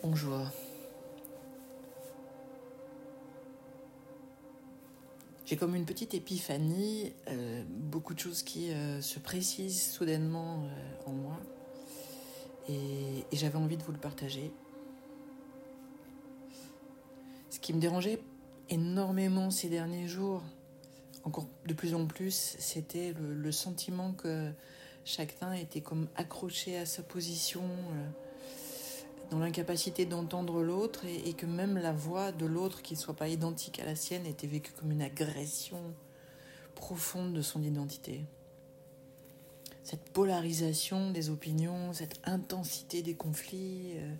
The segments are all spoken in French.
Bonjour. J'ai comme une petite épiphanie, euh, beaucoup de choses qui euh, se précisent soudainement euh, en moi. Et, j'avais envie de vous le partager. Ce qui me dérangeait énormément ces derniers jours, encore de plus en plus, c'était le, sentiment que chacun était comme accroché à sa position, dans l'incapacité d'entendre l'autre, et, que même la voix de l'autre, qui ne soit pas identique à la sienne, était vécue comme une agression profonde de son identité. Cette polarisation des opinions, cette intensité des conflits, euh,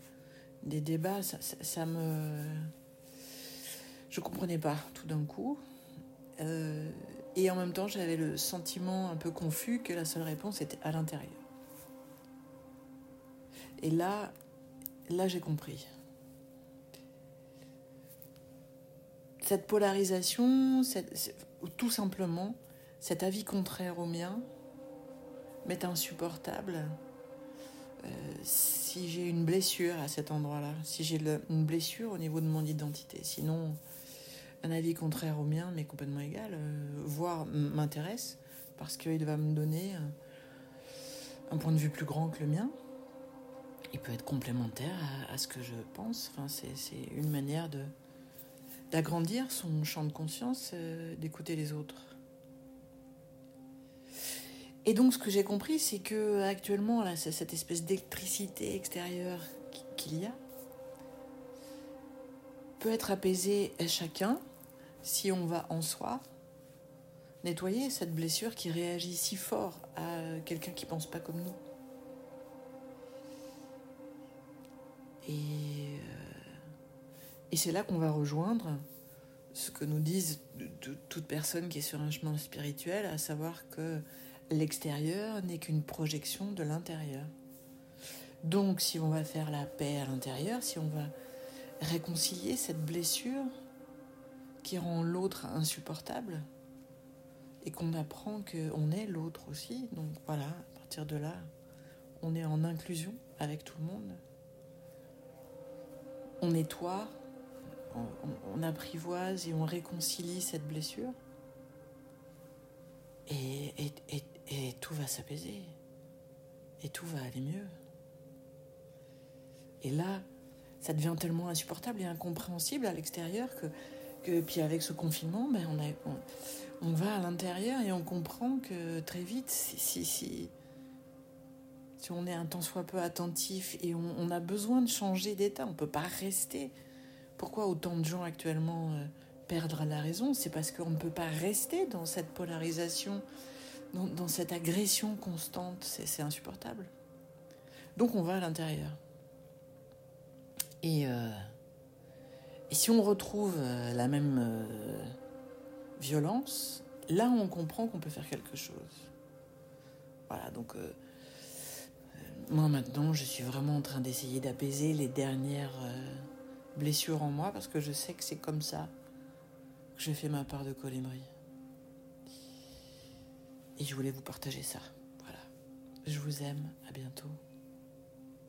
des débats, ça me... Je comprenais pas tout d'un coup. Euh, et en même temps, j'avais le sentiment un peu confus que la seule réponse était à l'intérieur. Et là, là, j'ai compris. Cette polarisation, tout simplement, cet avis contraire au mien, m'est insupportable. Euh, si j'ai une blessure à cet endroit-là, si j'ai une blessure au niveau de mon identité, sinon un avis contraire au mien, mais complètement égal, euh, voire m'intéresse, parce qu'il va me donner un, point de vue plus grand que le mien. Il peut être complémentaire à, ce que je pense. C'est une manière d'agrandir son champ de conscience, euh, d'écouter les autres. Et donc, ce que j'ai compris, c'est que actuellement, cette espèce d'électricité extérieure qu'il y a peut être apaisée à chacun si on va en soi nettoyer cette blessure qui réagit si fort à quelqu'un qui pense pas comme nous. Et, euh, et c'est là qu'on va rejoindre ce que nous disent toute personne qui est sur un chemin spirituel, à savoir que l'extérieur n'est qu'une projection de l'intérieur. Donc si on va faire la paix à l'intérieur, si on va réconcilier cette blessure qui rend l'autre insupportable, et qu'on apprend qu'on est l'autre aussi, donc voilà, à partir de là, on est en inclusion avec tout le monde. On nettoie, on, on apprivoise et on réconcilie cette blessure. Et, et, et, tout va s'apaiser. Et tout va aller mieux. Et là, ça devient tellement insupportable et incompréhensible à l'extérieur que, que, puis avec ce confinement, ben on, on, on va à l'intérieur et on comprend que très vite, si, si, si, si on est un tant soit peu attentif et on, a besoin de changer d'état, on ne peut pas rester. Pourquoi autant de gens actuellement euh, perdre la raison? C'est parce qu'on ne peut pas rester dans cette polarisation dans, cette agression constante, c'est insupportable. Donc on va à l'intérieur. Et, euh, si on retrouve euh, la même euh, violence, là on comprend qu'on peut faire quelque chose. Voilà, donc moi maintenant je suis vraiment en train d'essayer d'apaiser les dernières blessures en moi parce que je sais que c'est comme ça que je fais ma part de colibri. Et je voulais vous partager ça. Voilà. Je vous aime. À bientôt.